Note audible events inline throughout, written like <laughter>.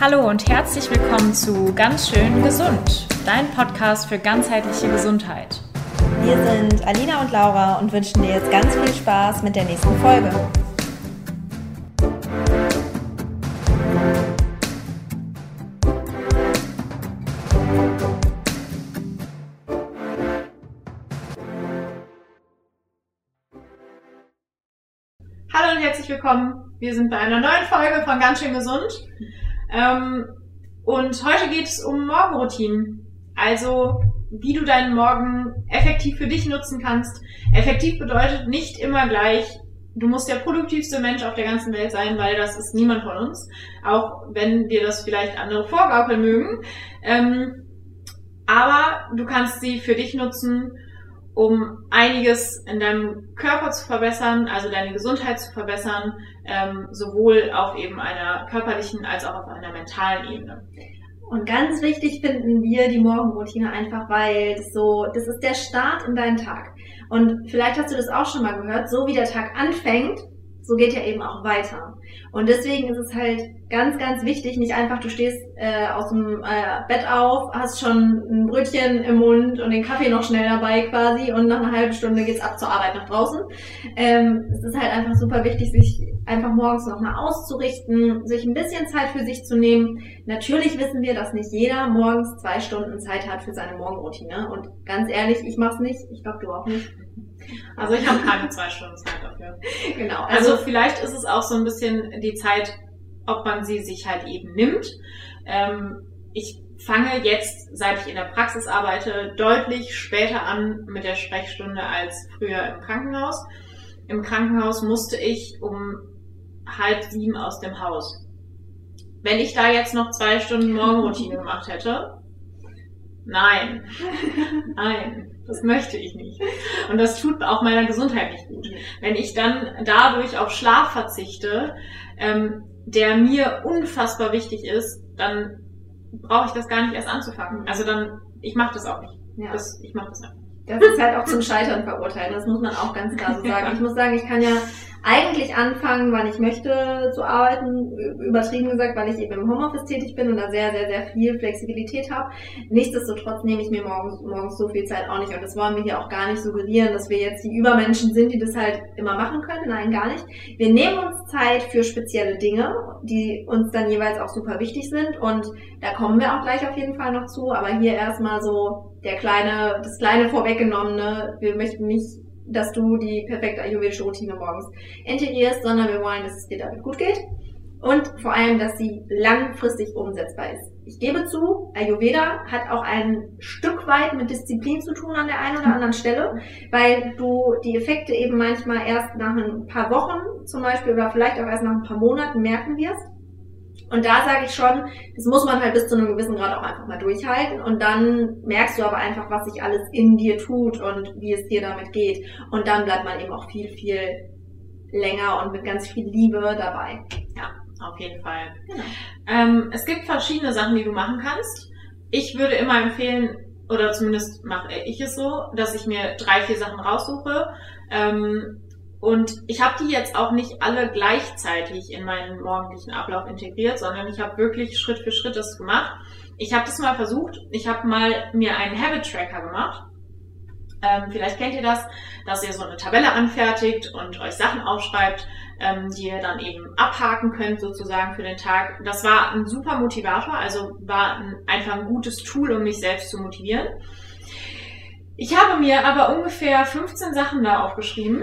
Hallo und herzlich willkommen zu Ganz schön gesund, dein Podcast für ganzheitliche Gesundheit. Wir sind Alina und Laura und wünschen dir jetzt ganz viel Spaß mit der nächsten Folge. Hallo und herzlich willkommen. Wir sind bei einer neuen Folge von Ganz schön gesund. Ähm, und heute geht es um Morgenroutinen. Also, wie du deinen Morgen effektiv für dich nutzen kannst. Effektiv bedeutet nicht immer gleich, du musst der produktivste Mensch auf der ganzen Welt sein, weil das ist niemand von uns. Auch wenn dir das vielleicht andere vorgaukeln mögen. Ähm, aber du kannst sie für dich nutzen, um einiges in deinem Körper zu verbessern, also deine Gesundheit zu verbessern, ähm, sowohl auf eben einer körperlichen als auch auf einer mentalen Ebene. Und ganz wichtig finden wir die Morgenroutine einfach, weil das so, das ist der Start in deinen Tag. Und vielleicht hast du das auch schon mal gehört, so wie der Tag anfängt, so geht er eben auch weiter. Und deswegen ist es halt ganz, ganz wichtig, nicht einfach, du stehst äh, aus dem äh, Bett auf, hast schon ein Brötchen im Mund und den Kaffee noch schnell dabei quasi und nach einer halben Stunde geht's ab zur Arbeit nach draußen. Ähm, es ist halt einfach super wichtig, sich einfach morgens nochmal auszurichten, sich ein bisschen Zeit für sich zu nehmen. Natürlich wissen wir, dass nicht jeder morgens zwei Stunden Zeit hat für seine Morgenroutine. Und ganz ehrlich, ich mach's nicht. Ich glaube, du auch nicht. Also ich habe keine zwei Stunden Zeit dafür. <laughs> Genau. Also, also vielleicht ist es auch so ein bisschen die Zeit, ob man sie sich halt eben nimmt. Ähm, ich fange jetzt, seit ich in der Praxis arbeite, deutlich später an mit der Sprechstunde als früher im Krankenhaus. Im Krankenhaus musste ich um halb sieben aus dem Haus. Wenn ich da jetzt noch zwei Stunden Morgenroutine <laughs> gemacht hätte, nein, nein, das möchte ich nicht. Und das tut auch meiner Gesundheit nicht gut. Wenn ich dann dadurch auf Schlaf verzichte, ähm, der mir unfassbar wichtig ist, dann brauche ich das gar nicht erst anzufangen. Also dann, ich mache das auch nicht. Ja. Das, ich mache das einfach. Das ist halt auch zum Scheitern verurteilen. Das muss man auch ganz klar so sagen. Ich muss sagen, ich kann ja eigentlich anfangen, wann ich möchte zu arbeiten, übertrieben gesagt, weil ich eben im Homeoffice tätig bin und da sehr, sehr, sehr viel Flexibilität habe. Nichtsdestotrotz nehme ich mir morgens, morgens so viel Zeit auch nicht und das wollen wir hier auch gar nicht suggerieren, dass wir jetzt die Übermenschen sind, die das halt immer machen können. Nein, gar nicht. Wir nehmen uns Zeit für spezielle Dinge, die uns dann jeweils auch super wichtig sind und da kommen wir auch gleich auf jeden Fall noch zu, aber hier erstmal so der kleine, das kleine vorweggenommene, wir möchten nicht dass du die perfekte ayurvedische Routine morgens integrierst, sondern wir wollen, dass es dir damit gut geht und vor allem, dass sie langfristig umsetzbar ist. Ich gebe zu, Ayurveda hat auch ein Stück weit mit Disziplin zu tun an der einen oder anderen Stelle, weil du die Effekte eben manchmal erst nach ein paar Wochen zum Beispiel oder vielleicht auch erst nach ein paar Monaten merken wirst. Und da sage ich schon, das muss man halt bis zu einem gewissen Grad auch einfach mal durchhalten. Und dann merkst du aber einfach, was sich alles in dir tut und wie es dir damit geht. Und dann bleibt man eben auch viel, viel länger und mit ganz viel Liebe dabei. Ja, auf jeden Fall. Genau. Ähm, es gibt verschiedene Sachen, die du machen kannst. Ich würde immer empfehlen, oder zumindest mache ich es so, dass ich mir drei, vier Sachen raussuche. Ähm, und ich habe die jetzt auch nicht alle gleichzeitig in meinen morgendlichen Ablauf integriert, sondern ich habe wirklich Schritt für Schritt das gemacht. Ich habe das mal versucht. Ich habe mal mir einen Habit Tracker gemacht. Ähm, vielleicht kennt ihr das, dass ihr so eine Tabelle anfertigt und euch Sachen aufschreibt, ähm, die ihr dann eben abhaken könnt sozusagen für den Tag. Das war ein super Motivator, also war ein, einfach ein gutes Tool, um mich selbst zu motivieren. Ich habe mir aber ungefähr 15 Sachen da aufgeschrieben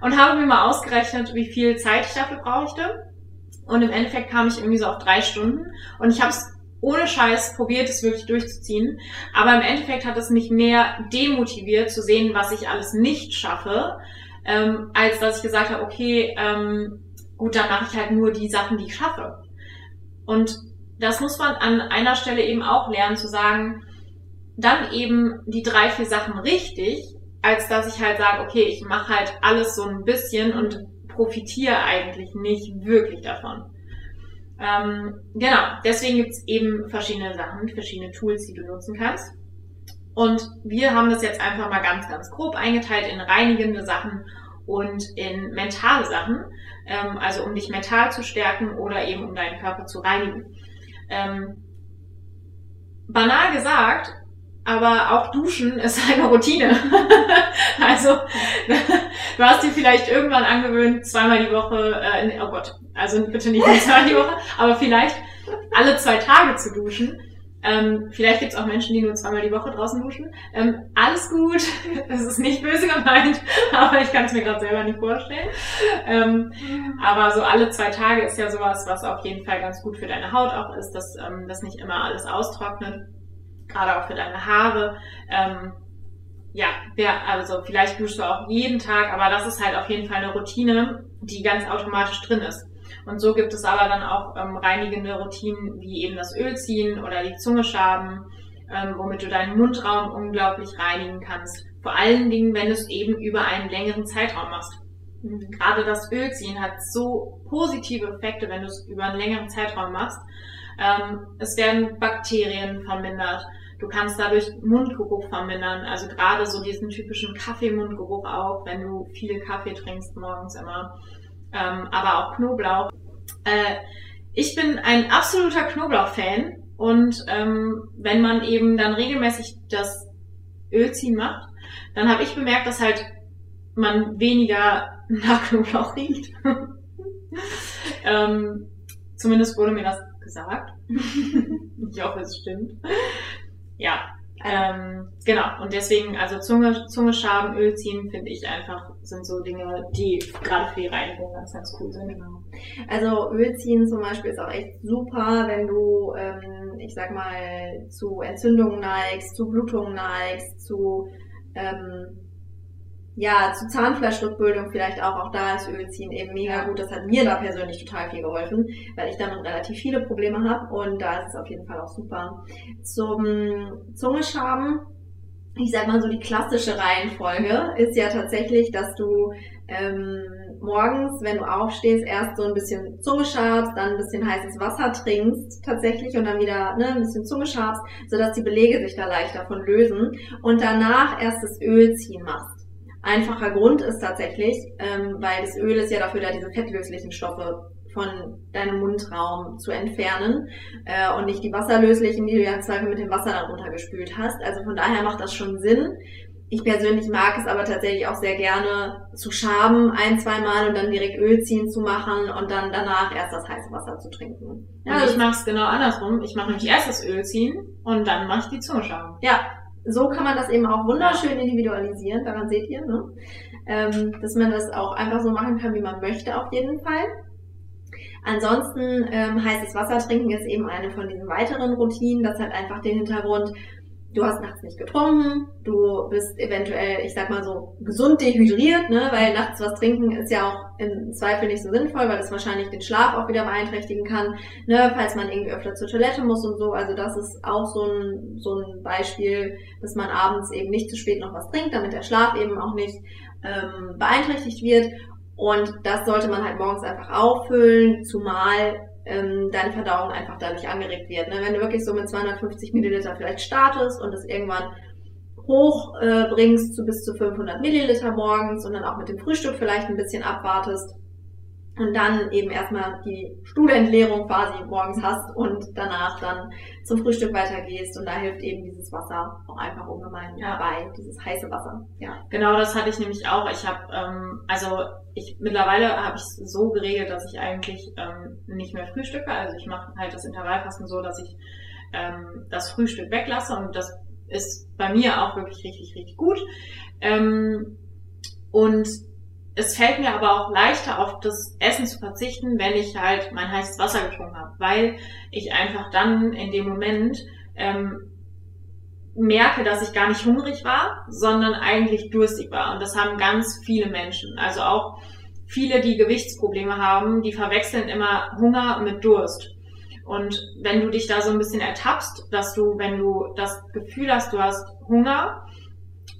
und habe mir mal ausgerechnet, wie viel Zeit ich dafür brauchte. Und im Endeffekt kam ich irgendwie so auf drei Stunden. Und ich habe es ohne Scheiß probiert, es wirklich durchzuziehen. Aber im Endeffekt hat es mich mehr demotiviert zu sehen, was ich alles nicht schaffe, ähm, als dass ich gesagt habe, okay, ähm, gut, dann mache ich halt nur die Sachen, die ich schaffe. Und das muss man an einer Stelle eben auch lernen, zu sagen, dann eben die drei, vier Sachen richtig als dass ich halt sage, okay, ich mache halt alles so ein bisschen und profitiere eigentlich nicht wirklich davon. Ähm, genau, deswegen gibt's eben verschiedene Sachen, verschiedene Tools, die du nutzen kannst. Und wir haben das jetzt einfach mal ganz, ganz grob eingeteilt in reinigende Sachen und in mentale Sachen, ähm, also um dich mental zu stärken oder eben um deinen Körper zu reinigen. Ähm, banal gesagt, aber auch Duschen ist <laughs> eine Routine. <laughs> also du hast dir vielleicht irgendwann angewöhnt, zweimal die Woche, äh, oh Gott, also bitte nicht <laughs> zweimal die Woche, aber vielleicht alle zwei Tage zu duschen. Ähm, vielleicht gibt es auch Menschen, die nur zweimal die Woche draußen duschen. Ähm, alles gut, es ist nicht böse gemeint, aber ich kann es mir gerade selber nicht vorstellen. Ähm, aber so alle zwei Tage ist ja sowas, was auf jeden Fall ganz gut für deine Haut auch ist, dass ähm, das nicht immer alles austrocknet, gerade auch für deine Haare. Ähm, ja, also vielleicht duschst du auch jeden Tag, aber das ist halt auf jeden Fall eine Routine, die ganz automatisch drin ist. Und so gibt es aber dann auch ähm, reinigende Routinen wie eben das Ölziehen oder die Zunge schaben, ähm, womit du deinen Mundraum unglaublich reinigen kannst. Vor allen Dingen, wenn du es eben über einen längeren Zeitraum machst. Gerade das Ölziehen hat so positive Effekte, wenn du es über einen längeren Zeitraum machst. Ähm, es werden Bakterien vermindert. Du kannst dadurch Mundgeruch vermindern, also gerade so diesen typischen Kaffeemundgeruch auch, wenn du viel Kaffee trinkst morgens immer ähm, aber auch Knoblauch. Äh, ich bin ein absoluter Knoblauch-Fan und ähm, wenn man eben dann regelmäßig das Ölziehen macht, dann habe ich bemerkt, dass halt man weniger <laughs> nach Knoblauch riecht. <laughs> ähm, zumindest wurde mir das gesagt. <laughs> ich hoffe, es stimmt. Ja, ähm, genau, und deswegen, also Zunge, Zunge schaben, Öl ziehen, finde ich einfach, sind so Dinge, die gerade für die Reinigung ganz, ganz cool sind. Genau. Also Öl ziehen zum Beispiel ist auch echt super, wenn du, ähm, ich sag mal, zu Entzündungen neigst, zu Blutungen neigst, zu ähm, ja, zu Zahnfleischrückbildung vielleicht auch, auch da ist Ölziehen eben mega gut. Das hat mir da persönlich total viel geholfen, weil ich damit relativ viele Probleme habe und da ist es auf jeden Fall auch super. Zum Zungeschaben, ich sag mal so die klassische Reihenfolge ist ja tatsächlich, dass du ähm, morgens, wenn du aufstehst, erst so ein bisschen Zunge schabst, dann ein bisschen heißes Wasser trinkst tatsächlich und dann wieder ne, ein bisschen Zunge schabst, sodass die Belege sich da leicht davon lösen und danach erst das Ölziehen machst. Einfacher Grund ist tatsächlich, ähm, weil das Öl ist ja dafür da, diese fettlöslichen Stoffe von deinem Mundraum zu entfernen äh, und nicht die wasserlöslichen, die du ja im Zweifel mit dem Wasser dann runtergespült hast. Also von daher macht das schon Sinn. Ich persönlich mag es aber tatsächlich auch sehr gerne zu schaben ein, zwei Mal und dann direkt Öl ziehen zu machen und dann danach erst das heiße Wasser zu trinken. Ja, also ich mache es genau andersrum. Ich mache nämlich erst das Öl ziehen und dann mache ich die Zunge schaben. Ja, so kann man das eben auch wunderschön individualisieren, daran seht ihr, ne? ähm, dass man das auch einfach so machen kann, wie man möchte auf jeden Fall. Ansonsten ähm, heißes Wasser trinken ist eben eine von diesen weiteren Routinen. Das hat einfach den Hintergrund, du hast nachts nicht getrunken, du bist eventuell, ich sag mal so, gesund dehydriert, ne? weil nachts was trinken ist ja auch im Zweifel nicht so sinnvoll, weil es wahrscheinlich den Schlaf auch wieder beeinträchtigen kann, ne? falls man irgendwie öfter zur Toilette muss und so. Also das ist auch so ein, so ein Beispiel, dass man abends eben nicht zu spät noch was trinkt, damit der Schlaf eben auch nicht ähm, beeinträchtigt wird. Und das sollte man halt morgens einfach auffüllen, zumal ähm, deine Verdauung einfach dadurch angeregt wird. Ne? Wenn du wirklich so mit 250 Milliliter vielleicht startest und es irgendwann hoch äh, zu bis zu 500 Milliliter morgens und dann auch mit dem Frühstück vielleicht ein bisschen abwartest, und dann eben erstmal die Stuhlentleerung quasi morgens hast und danach dann zum Frühstück weitergehst und da hilft eben dieses Wasser auch einfach ungemein ja. dabei, dieses heiße Wasser. Ja. Genau, das hatte ich nämlich auch. Ich habe ähm, also ich mittlerweile habe ich so geregelt, dass ich eigentlich ähm, nicht mehr frühstücke. Also ich mache halt das Intervallfasten so, dass ich ähm, das Frühstück weglasse und das ist bei mir auch wirklich richtig richtig gut. Ähm, und es fällt mir aber auch leichter, auf das Essen zu verzichten, wenn ich halt mein heißes Wasser getrunken habe, weil ich einfach dann in dem Moment ähm, merke, dass ich gar nicht hungrig war, sondern eigentlich durstig war. Und das haben ganz viele Menschen. Also auch viele, die Gewichtsprobleme haben, die verwechseln immer Hunger mit Durst. Und wenn du dich da so ein bisschen ertappst, dass du, wenn du das Gefühl hast, du hast Hunger,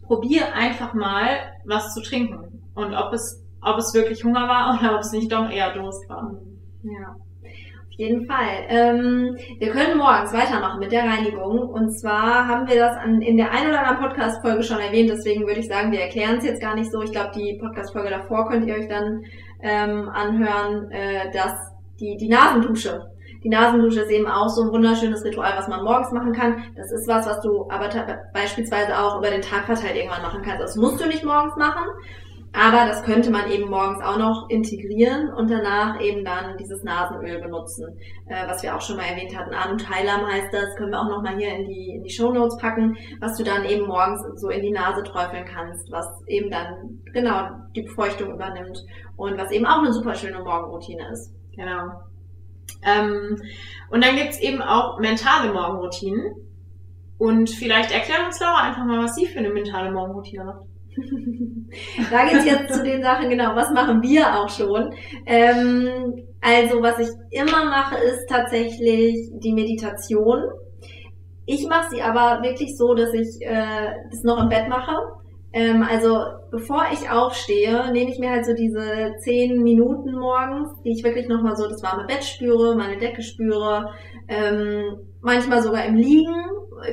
probier einfach mal was zu trinken und ob es, ob es wirklich Hunger war <laughs> oder ob es nicht doch eher Durst war. Ja. Auf jeden Fall. Ähm, wir können morgens weitermachen mit der Reinigung. Und zwar haben wir das an, in der ein oder anderen Podcast-Folge schon erwähnt. Deswegen würde ich sagen, wir erklären es jetzt gar nicht so. Ich glaube, die Podcast-Folge davor könnt ihr euch dann ähm, anhören, äh, dass die, die Nasendusche. Die Nasendusche ist eben auch so ein wunderschönes Ritual, was man morgens machen kann. Das ist was, was du aber beispielsweise auch über den Tag verteilt irgendwann machen kannst. Das musst du nicht morgens machen. Aber das könnte man eben morgens auch noch integrieren und danach eben dann dieses Nasenöl benutzen, äh, was wir auch schon mal erwähnt hatten. Anutailam heißt das, können wir auch noch mal hier in die, in die Show Notes packen, was du dann eben morgens so in die Nase träufeln kannst, was eben dann genau die Befeuchtung übernimmt und was eben auch eine super schöne Morgenroutine ist. Genau. Ähm, und dann gibt's eben auch mentale Morgenroutinen. Und vielleicht erklären uns Laura einfach mal, was sie für eine mentale Morgenroutine macht. <laughs> da geht's jetzt zu den Sachen, genau, was machen wir auch schon. Ähm, also was ich immer mache, ist tatsächlich die Meditation. Ich mache sie aber wirklich so, dass ich äh, das noch im Bett mache. Ähm, also bevor ich aufstehe, nehme ich mir halt so diese zehn Minuten morgens, die ich wirklich nochmal so das warme Bett spüre, meine Decke spüre, ähm, manchmal sogar im Liegen.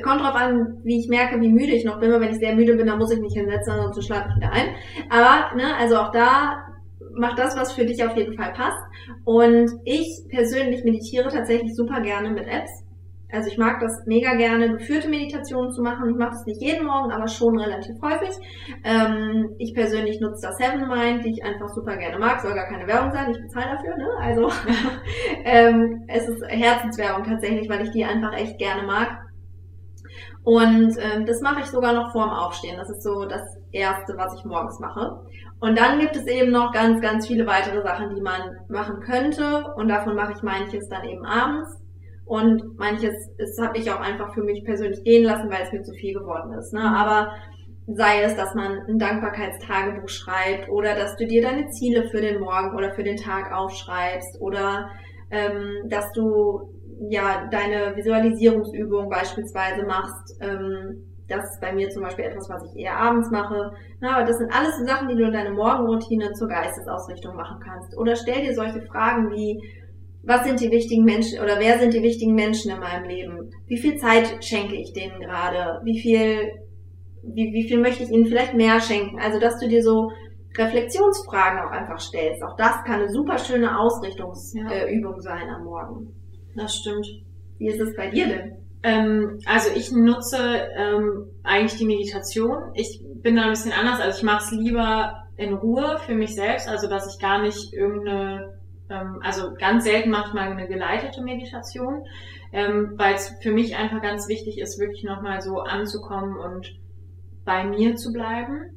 Kommt drauf an, wie ich merke, wie müde ich noch bin. Wenn ich sehr müde bin, dann muss ich mich hinsetzen, sonst schlafe ich wieder ein. Aber, ne, also auch da mach das, was für dich auf jeden Fall passt. Und ich persönlich meditiere tatsächlich super gerne mit Apps. Also ich mag das mega gerne, geführte Meditationen zu machen. Ich mache das nicht jeden Morgen, aber schon relativ häufig. Ähm, ich persönlich nutze das Seven Mind, die ich einfach super gerne mag. Soll gar keine Werbung sein, ich bezahle dafür. Ne? Also <laughs> ähm, es ist Herzenswerbung tatsächlich, weil ich die einfach echt gerne mag. Und ähm, das mache ich sogar noch vorm Aufstehen. Das ist so das Erste, was ich morgens mache. Und dann gibt es eben noch ganz, ganz viele weitere Sachen, die man machen könnte. Und davon mache ich manches dann eben abends. Und manches das habe ich auch einfach für mich persönlich gehen lassen, weil es mir zu viel geworden ist. Ne? Aber sei es, dass man ein Dankbarkeitstagebuch schreibt oder dass du dir deine Ziele für den Morgen oder für den Tag aufschreibst oder ähm, dass du ja deine Visualisierungsübung beispielsweise machst. Ähm, das ist bei mir zum Beispiel etwas, was ich eher abends mache. Na, aber das sind alles Sachen, die du in deine Morgenroutine zur Geistesausrichtung machen kannst. Oder stell dir solche Fragen wie, was sind die wichtigen Menschen oder wer sind die wichtigen Menschen in meinem Leben? Wie viel Zeit schenke ich denen gerade? Wie viel, wie, wie viel möchte ich ihnen vielleicht mehr schenken? Also, dass du dir so Reflexionsfragen auch einfach stellst. Auch das kann eine super schöne Ausrichtungsübung ja. äh, sein am Morgen. Das stimmt. Wie ist es bei dir denn? Ähm, also ich nutze ähm, eigentlich die Meditation. Ich bin da ein bisschen anders. Also ich mache es lieber in Ruhe für mich selbst, also dass ich gar nicht irgendeine also ganz selten mache ich mal eine geleitete Meditation, ähm, weil es für mich einfach ganz wichtig ist, wirklich nochmal so anzukommen und bei mir zu bleiben.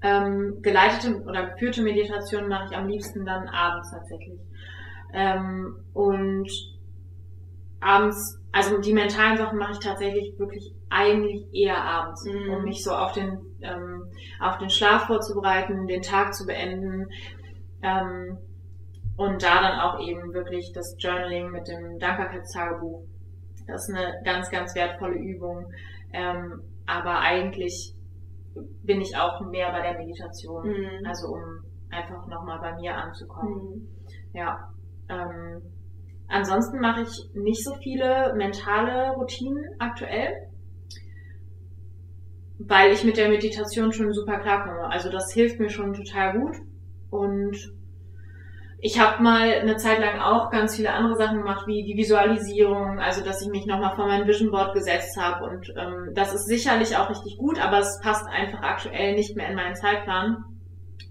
Ähm, geleitete oder geführte Meditation mache ich am liebsten dann abends tatsächlich. Ähm, und abends, also die mentalen Sachen mache ich tatsächlich wirklich eigentlich eher abends, mhm. um mich so auf den, ähm, auf den Schlaf vorzubereiten, den Tag zu beenden. Und da dann auch eben wirklich das Journaling mit dem Dankbarkeitstagebuch. Das ist eine ganz, ganz wertvolle Übung. Ähm, aber eigentlich bin ich auch mehr bei der Meditation. Mhm. Also um einfach nochmal bei mir anzukommen. Mhm. Ja. Ähm, ansonsten mache ich nicht so viele mentale Routinen aktuell, weil ich mit der Meditation schon super klarkomme. Also das hilft mir schon total gut. Und ich habe mal eine Zeit lang auch ganz viele andere Sachen gemacht, wie die Visualisierung, also dass ich mich nochmal vor mein Vision Board gesetzt habe. Und ähm, das ist sicherlich auch richtig gut, aber es passt einfach aktuell nicht mehr in meinen Zeitplan.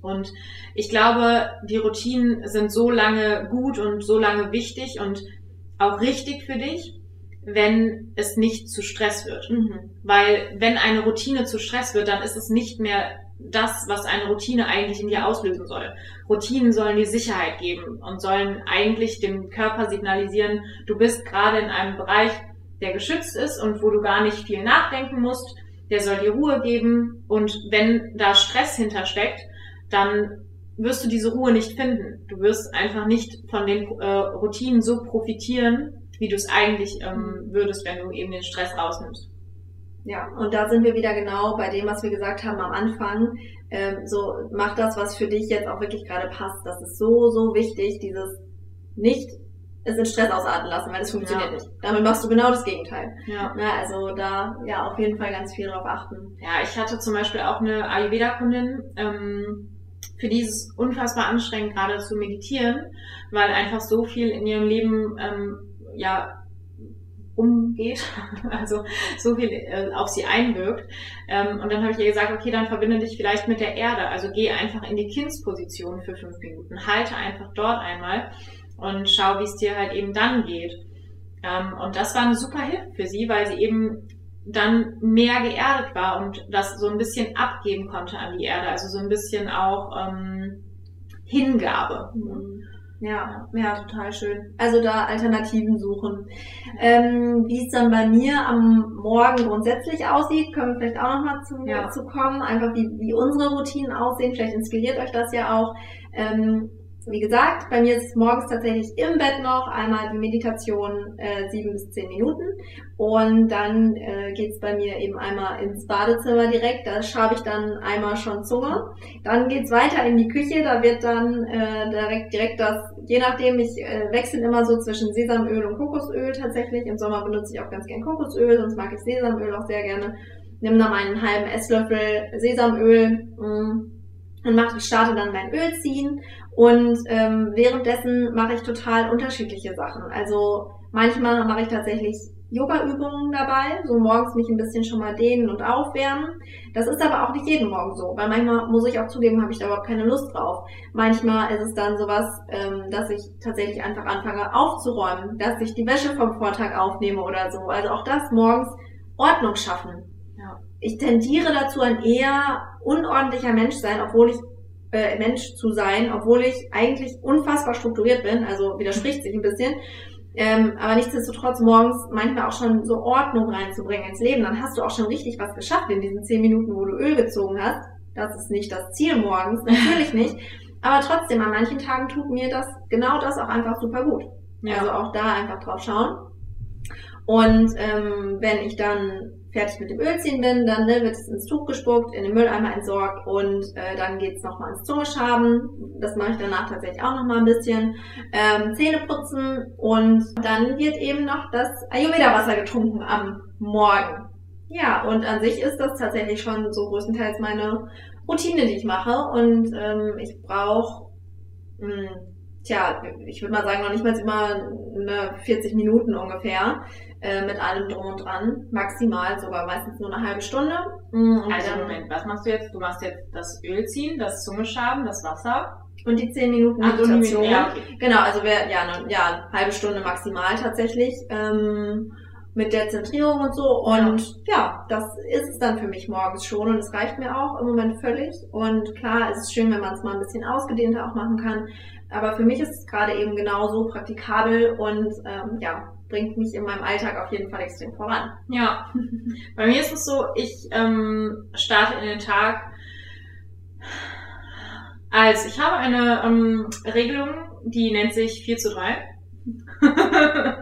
Und ich glaube, die Routinen sind so lange gut und so lange wichtig und auch richtig für dich, wenn es nicht zu Stress wird. Mhm. Weil wenn eine Routine zu Stress wird, dann ist es nicht mehr das, was eine Routine eigentlich in dir auslösen soll. Routinen sollen dir Sicherheit geben und sollen eigentlich dem Körper signalisieren, du bist gerade in einem Bereich, der geschützt ist und wo du gar nicht viel nachdenken musst. Der soll dir Ruhe geben und wenn da Stress hintersteckt, dann wirst du diese Ruhe nicht finden. Du wirst einfach nicht von den äh, Routinen so profitieren, wie du es eigentlich ähm, würdest, wenn du eben den Stress rausnimmst. Ja, und da sind wir wieder genau bei dem, was wir gesagt haben am Anfang. Ähm, so, mach das, was für dich jetzt auch wirklich gerade passt. Das ist so, so wichtig, dieses nicht es in Stress ausarten lassen, weil es funktioniert ja. nicht. Damit machst du genau das Gegenteil. Ja. Na, also da ja auf jeden Fall ganz viel drauf achten. Ja, ich hatte zum Beispiel auch eine Ayurveda-Kundin, ähm, für die ist es unfassbar anstrengend, gerade zu meditieren, weil einfach so viel in ihrem Leben ähm, ja umgeht, <laughs> also so viel äh, auf sie einwirkt. Ähm, und dann habe ich ihr gesagt, okay, dann verbinde dich vielleicht mit der Erde. Also geh einfach in die Kindsposition für fünf Minuten. Halte einfach dort einmal und schau, wie es dir halt eben dann geht. Ähm, und das war eine super Hilfe für sie, weil sie eben dann mehr geerdet war und das so ein bisschen abgeben konnte an die Erde. Also so ein bisschen auch ähm, Hingabe. Mhm. Ja, ja, total schön. Also da Alternativen suchen. Ähm, wie es dann bei mir am Morgen grundsätzlich aussieht, können wir vielleicht auch nochmal zu, ja. zu kommen. Einfach wie, wie unsere Routinen aussehen. Vielleicht inspiriert euch das ja auch. Ähm, wie gesagt, bei mir ist es morgens tatsächlich im Bett noch einmal die Meditation äh, sieben bis zehn Minuten und dann äh, geht's bei mir eben einmal ins Badezimmer direkt, da schabe ich dann einmal schon Zunge. Dann geht's weiter in die Küche, da wird dann äh, direkt, direkt das, je nachdem, ich äh, wechsle immer so zwischen Sesamöl und Kokosöl tatsächlich. Im Sommer benutze ich auch ganz gern Kokosöl, sonst mag ich Sesamöl auch sehr gerne. Nimm dann einen halben Esslöffel Sesamöl mh, mm, und mach, starte dann mein Öl ziehen und ähm, währenddessen mache ich total unterschiedliche Sachen. Also manchmal mache ich tatsächlich Yoga-Übungen dabei, so morgens mich ein bisschen schon mal dehnen und aufwärmen. Das ist aber auch nicht jeden Morgen so, weil manchmal muss ich auch zugeben, habe ich da überhaupt keine Lust drauf. Manchmal ist es dann sowas, ähm, dass ich tatsächlich einfach anfange aufzuräumen, dass ich die Wäsche vom Vortag aufnehme oder so. Also auch das morgens Ordnung schaffen. Ja. Ich tendiere dazu, ein eher unordentlicher Mensch sein, obwohl ich äh, Mensch zu sein, obwohl ich eigentlich unfassbar strukturiert bin, also widerspricht sich ein bisschen. Ähm, aber nichtsdestotrotz morgens manchmal auch schon so Ordnung reinzubringen ins Leben, dann hast du auch schon richtig was geschafft in diesen zehn Minuten, wo du Öl gezogen hast. Das ist nicht das Ziel morgens, <laughs> natürlich nicht. Aber trotzdem, an manchen Tagen tut mir das genau das auch einfach super gut. Ja. Also auch da einfach drauf schauen. Und ähm, wenn ich dann fertig mit dem Ölziehen bin, dann ne, wird es ins Tuch gespuckt, in den Mülleimer entsorgt und äh, dann geht's nochmal ins Zungeschaben. Das mache ich danach tatsächlich auch nochmal ein bisschen. Ähm, Zähne putzen und dann wird eben noch das Ayurveda-Wasser getrunken am Morgen. Ja, und an sich ist das tatsächlich schon so größtenteils meine Routine, die ich mache. Und ähm, ich brauche, hm, tja, ich würde mal sagen, noch nicht mal immer eine 40 Minuten ungefähr äh, mit allem drum und dran. Maximal sogar meistens nur eine halbe Stunde. Mhm, also Moment, was machst du jetzt? Du machst jetzt das Öl ziehen, das Zungeschaben, das Wasser. Und die 10 Minuten Meditation. Ja, okay. Genau, also wir, ja, eine, ja, halbe Stunde maximal tatsächlich. Ähm, mit der Zentrierung und so. Und ja. ja, das ist es dann für mich morgens schon und es reicht mir auch im Moment völlig. Und klar, es ist schön, wenn man es mal ein bisschen ausgedehnter auch machen kann. Aber für mich ist es gerade eben genauso praktikabel und ähm, ja, bringt mich in meinem Alltag auf jeden Fall extrem voran. Ja, <laughs> bei mir ist es so, ich ähm, starte in den Tag als ich habe eine ähm, Regelung, die nennt sich 4 zu 3. <laughs>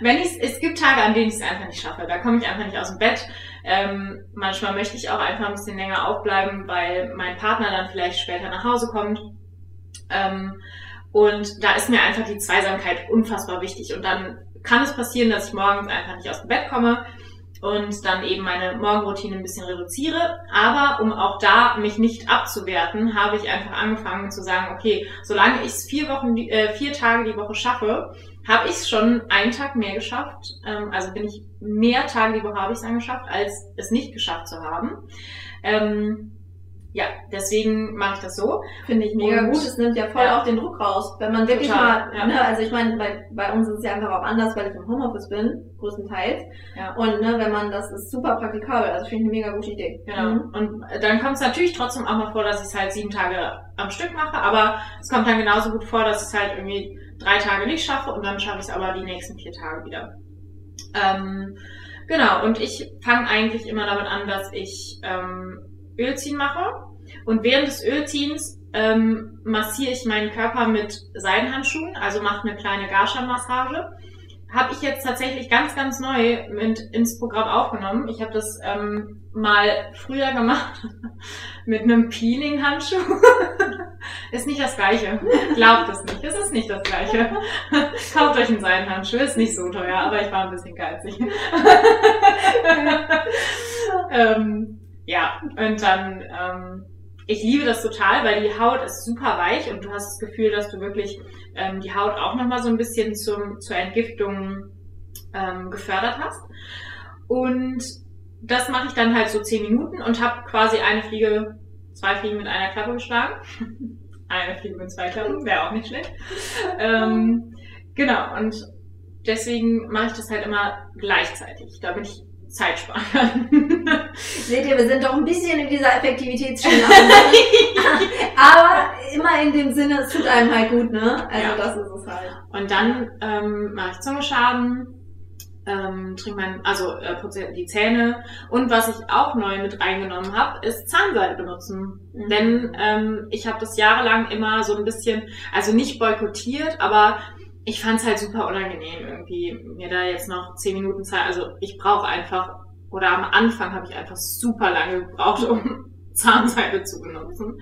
Wenn ich es gibt Tage, an denen ich es einfach nicht schaffe. Da komme ich einfach nicht aus dem Bett. Ähm, manchmal möchte ich auch einfach ein bisschen länger aufbleiben, weil mein Partner dann vielleicht später nach Hause kommt. Ähm, und da ist mir einfach die Zweisamkeit unfassbar wichtig. Und dann kann es passieren, dass ich morgens einfach nicht aus dem Bett komme und dann eben meine Morgenroutine ein bisschen reduziere. Aber um auch da mich nicht abzuwerten, habe ich einfach angefangen zu sagen, okay, solange ich es vier Wochen, äh, vier Tage die Woche schaffe, habe ich es schon einen Tag mehr geschafft. Ähm, also bin ich mehr Tage die Woche habe ich es angeschafft, als es nicht geschafft zu haben. Ähm, ja, deswegen mache ich das so. Finde ich mega und, gut. Es nimmt ja voll ja. auch den Druck raus. Wenn man wirklich Total, mal, ja. ne, also ich meine, bei, bei uns ist es ja einfach auch anders, weil ich im Homeoffice bin, größtenteils. Ja. Und ne, wenn man, das ist super praktikabel. Also finde ich eine mega gute Idee. Genau. Mhm. Und dann kommt es natürlich trotzdem auch mal vor, dass ich es halt sieben Tage am Stück mache, aber es kommt dann genauso gut vor, dass ich es halt irgendwie drei Tage nicht schaffe und dann schaffe ich es aber die nächsten vier Tage wieder. Ähm, genau, und ich fange eigentlich immer damit an, dass ich ähm, Ölziehen mache. Und während des Ölziehens ähm, massiere ich meinen Körper mit Seidenhandschuhen, also mache eine kleine Garsha-Massage. Habe ich jetzt tatsächlich ganz, ganz neu mit ins Programm aufgenommen. Ich habe das ähm, mal früher gemacht, <laughs> mit einem Peeling-Handschuh. <laughs> ist nicht das gleiche. Glaubt es nicht. Es ist nicht das gleiche. <laughs> Kauft euch einen Seidenhandschuh. Ist nicht so teuer, aber ich war ein bisschen geizig. ähm, ja, und dann, ähm, ich liebe das total, weil die Haut ist super weich und du hast das Gefühl, dass du wirklich ähm, die Haut auch nochmal so ein bisschen zum, zur Entgiftung ähm, gefördert hast. Und das mache ich dann halt so zehn Minuten und habe quasi eine Fliege, zwei Fliegen mit einer Klappe geschlagen. <laughs> eine Fliege mit zwei Klappen, wäre auch nicht schlecht. Ähm, genau, und deswegen mache ich das halt immer gleichzeitig, damit ich Zeit sparen. <laughs> Seht ihr, wir sind doch ein bisschen in dieser Effektivitätsschiene. <laughs> <laughs> Aber immer in dem Sinne, es tut einem halt gut, ne? Also ja. das ist es halt. Und dann ähm, mache ich Zungenschaden, ähm, trinke mein, also äh, putze die Zähne. Und was ich auch neu mit reingenommen habe, ist Zahnseide benutzen. Mhm. Denn ähm, ich habe das jahrelang immer so ein bisschen, also nicht boykottiert, aber ich fand es halt super unangenehm, irgendwie mir da jetzt noch zehn Minuten Zeit. Also ich brauche einfach, oder am Anfang habe ich einfach super lange gebraucht, um <laughs> Zahnseide zu benutzen.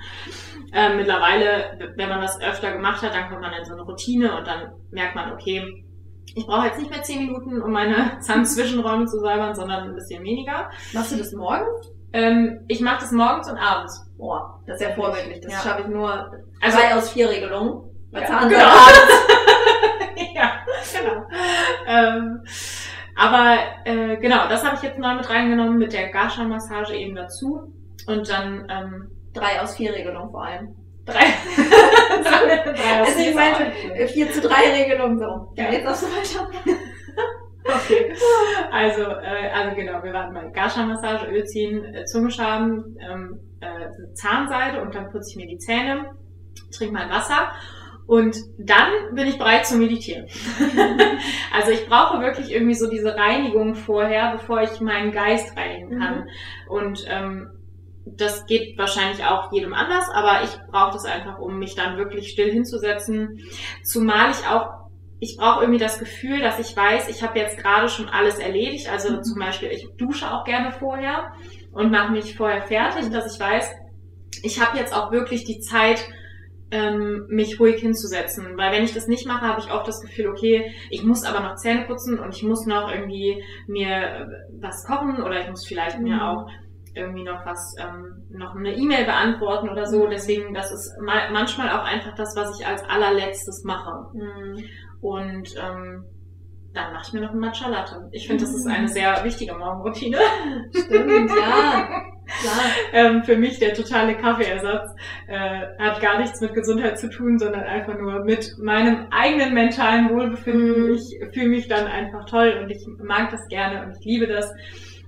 Ähm, mittlerweile, wenn man das öfter gemacht hat, dann kommt man in so eine Routine und dann merkt man, okay, ich brauche jetzt nicht mehr zehn Minuten, um meine <laughs> Zahnzwischenräume zu säubern, sondern ein bisschen weniger. Machst du das morgens? Ähm, ich mache das morgens und abends. Boah, das ist ja vorbildlich. Das ja. schaffe ich nur also, drei aus vier Regelungen. Bei ja, Zahnseide genau. abends. <laughs> genau. ähm, aber äh, genau, das habe ich jetzt neu mit reingenommen mit der Gasha-Massage eben dazu. Und dann ähm, drei aus vier Regelung vor allem. Drei. <laughs> drei aus also ich meinte 4 zu 3 Regelung so. Ja, jetzt darfst du weiter. Okay. Also, äh, also genau, wir warten mal Gasha-Massage, Öl ziehen, äh, Zungenschaben, ähm, äh, Zahnseide und dann putze ich mir die Zähne, trinke mein Wasser und dann bin ich bereit zu meditieren. <laughs> also ich brauche wirklich irgendwie so diese Reinigung vorher, bevor ich meinen Geist reinigen kann. Mhm. Und ähm, das geht wahrscheinlich auch jedem anders, aber ich brauche das einfach, um mich dann wirklich still hinzusetzen. Zumal ich auch, ich brauche irgendwie das Gefühl, dass ich weiß, ich habe jetzt gerade schon alles erledigt. Also mhm. zum Beispiel, ich dusche auch gerne vorher und mache mich vorher fertig, dass ich weiß, ich habe jetzt auch wirklich die Zeit, ähm, mich ruhig hinzusetzen. Weil wenn ich das nicht mache, habe ich oft das Gefühl, okay, ich muss aber noch Zähne putzen und ich muss noch irgendwie mir äh, was kochen oder ich muss vielleicht mhm. mir auch irgendwie noch was, ähm, noch eine E-Mail beantworten oder so. Mhm. Deswegen, das ist ma manchmal auch einfach das, was ich als allerletztes mache. Mhm. Und ähm, dann mache ich mir noch einen Matcha Latte. Ich finde, das ist eine mhm. sehr wichtige Morgenroutine. Stimmt, ja. <laughs> <laughs> ähm, für mich der totale Kaffeeersatz äh, hat gar nichts mit Gesundheit zu tun, sondern einfach nur mit meinem eigenen mentalen Wohlbefinden. Mhm. Ich fühle mich dann einfach toll und ich mag das gerne und ich liebe das.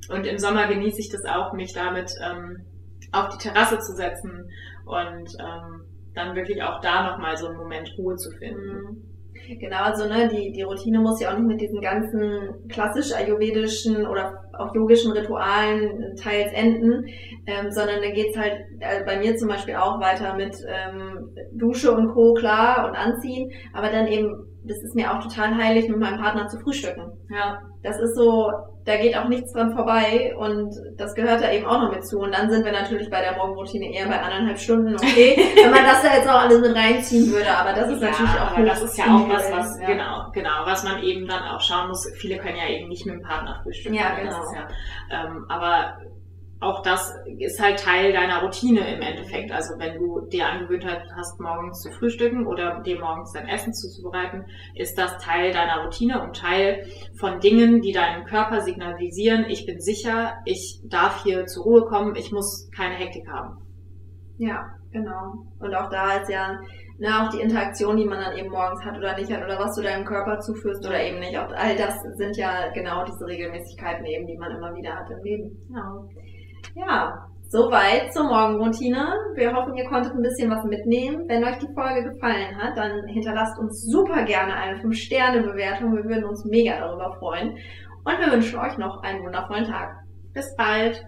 Und im Sommer genieße ich das auch, mich damit ähm, auf die Terrasse zu setzen und ähm, dann wirklich auch da nochmal so einen Moment Ruhe zu finden. Mhm. Genau, also ne, die, die Routine muss ja auch nicht mit diesen ganzen klassisch ayurvedischen oder auch yogischen Ritualen teils enden, ähm, sondern da geht's halt äh, bei mir zum Beispiel auch weiter mit ähm, Dusche und Co. klar und Anziehen, aber dann eben, das ist mir auch total heilig, mit meinem Partner zu frühstücken. Ja, das ist so, da geht auch nichts dran vorbei und das gehört da eben auch noch mit zu. Und dann sind wir natürlich bei der Morgenroutine eher bei anderthalb Stunden, okay, <laughs> wenn man das da jetzt auch alles mit reinziehen würde, aber das ist ja, natürlich auch Das ist ja auch was, was, ja. genau, genau, was man eben dann auch schauen muss. Viele können ja eben nicht mit dem Partner frühstücken. Ja, genau. Ja, ähm, aber auch das ist halt Teil deiner Routine im Endeffekt. Also wenn du dir angewöhnt hast, morgens zu frühstücken oder dir morgens dein Essen zuzubereiten, ist das Teil deiner Routine und Teil von Dingen, die deinem Körper signalisieren, ich bin sicher, ich darf hier zur Ruhe kommen, ich muss keine Hektik haben. Ja, genau. Und auch da ist ja ne, auch die Interaktion, die man dann eben morgens hat oder nicht hat oder was du deinem Körper zuführst oder eben nicht. Auch all das sind ja genau diese Regelmäßigkeiten eben, die man immer wieder hat im Leben. Genau. Ja, soweit zur Morgenroutine. Wir hoffen, ihr konntet ein bisschen was mitnehmen. Wenn euch die Folge gefallen hat, dann hinterlasst uns super gerne eine 5-Sterne-Bewertung. Wir würden uns mega darüber freuen. Und wir wünschen euch noch einen wundervollen Tag. Bis bald!